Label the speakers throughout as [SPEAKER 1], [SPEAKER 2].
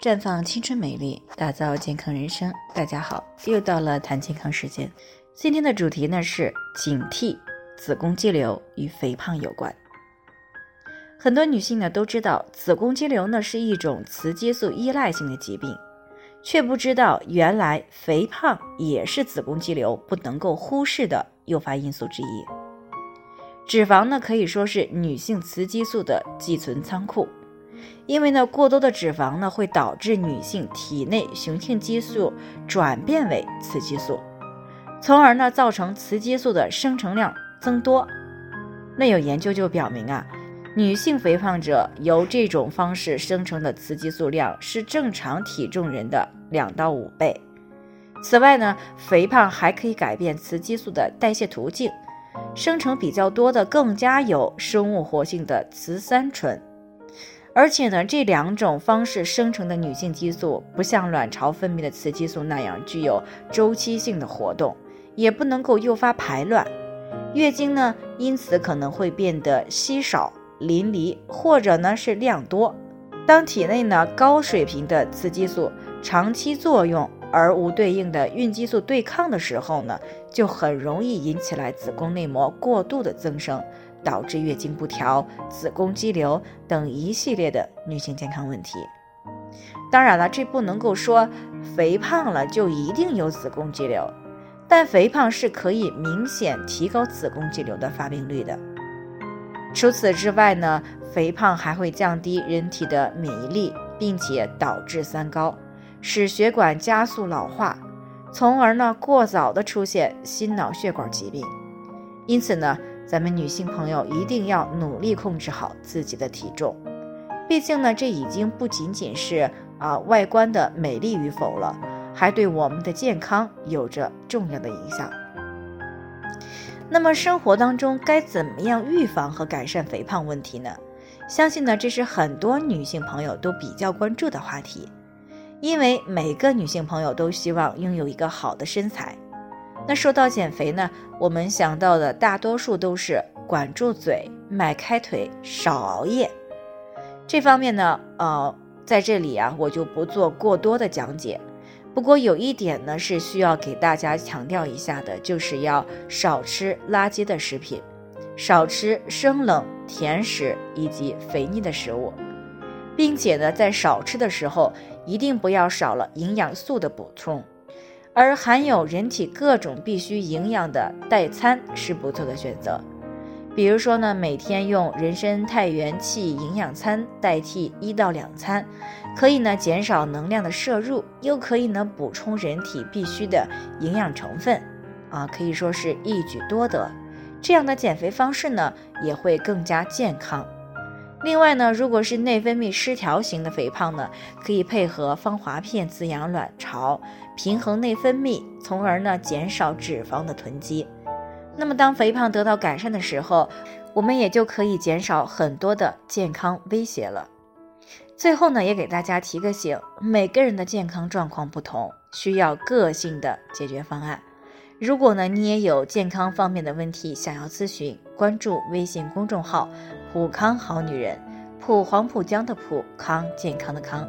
[SPEAKER 1] 绽放青春美丽，打造健康人生。大家好，又到了谈健康时间。今天的主题呢是警惕子宫肌瘤与肥胖有关。很多女性呢都知道子宫肌瘤呢是一种雌激素依赖性的疾病，却不知道原来肥胖也是子宫肌瘤不能够忽视的诱发因素之一。脂肪呢可以说是女性雌激素的寄存仓库。因为呢，过多的脂肪呢会导致女性体内雄性激素转变为雌激素，从而呢造成雌激素的生成量增多。那有研究就表明啊，女性肥胖者由这种方式生成的雌激素量是正常体重人的两到五倍。此外呢，肥胖还可以改变雌激素的代谢途径，生成比较多的更加有生物活性的雌三醇。而且呢，这两种方式生成的女性激素不像卵巢分泌的雌激素那样具有周期性的活动，也不能够诱发排卵，月经呢因此可能会变得稀少、淋漓，或者呢是量多。当体内呢高水平的雌激素长期作用而无对应的孕激素对抗的时候呢，就很容易引起来子宫内膜过度的增生。导致月经不调、子宫肌瘤等一系列的女性健康问题。当然了，这不能够说肥胖了就一定有子宫肌瘤，但肥胖是可以明显提高子宫肌瘤的发病率的。除此之外呢，肥胖还会降低人体的免疫力，并且导致三高，使血管加速老化，从而呢过早的出现心脑血管疾病。因此呢。咱们女性朋友一定要努力控制好自己的体重，毕竟呢，这已经不仅仅是啊外观的美丽与否了，还对我们的健康有着重要的影响。那么生活当中该怎么样预防和改善肥胖问题呢？相信呢，这是很多女性朋友都比较关注的话题，因为每个女性朋友都希望拥有一个好的身材。那说到减肥呢，我们想到的大多数都是管住嘴、迈开腿、少熬夜。这方面呢，呃，在这里啊，我就不做过多的讲解。不过有一点呢，是需要给大家强调一下的，就是要少吃垃圾的食品，少吃生冷、甜食以及肥腻的食物，并且呢，在少吃的时候，一定不要少了营养素的补充。而含有人体各种必需营养的代餐是不错的选择，比如说呢，每天用人参肽元气营养餐代替一到两餐，可以呢减少能量的摄入，又可以呢补充人体必需的营养成分，啊，可以说是一举多得。这样的减肥方式呢，也会更加健康。另外呢，如果是内分泌失调型的肥胖呢，可以配合芳华片滋养卵巢，平衡内分泌，从而呢减少脂肪的囤积。那么当肥胖得到改善的时候，我们也就可以减少很多的健康威胁了。最后呢，也给大家提个醒：每个人的健康状况不同，需要个性的解决方案。如果呢你也有健康方面的问题想要咨询，关注微信公众号。普康好女人，普黄浦江的普康健康的康，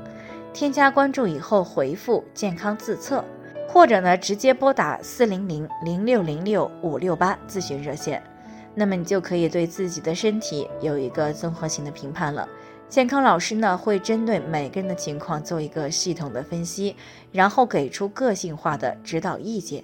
[SPEAKER 1] 添加关注以后回复健康自测，或者呢直接拨打四零零零六零六五六八咨询热线，那么你就可以对自己的身体有一个综合性的评判了。健康老师呢会针对每个人的情况做一个系统的分析，然后给出个性化的指导意见。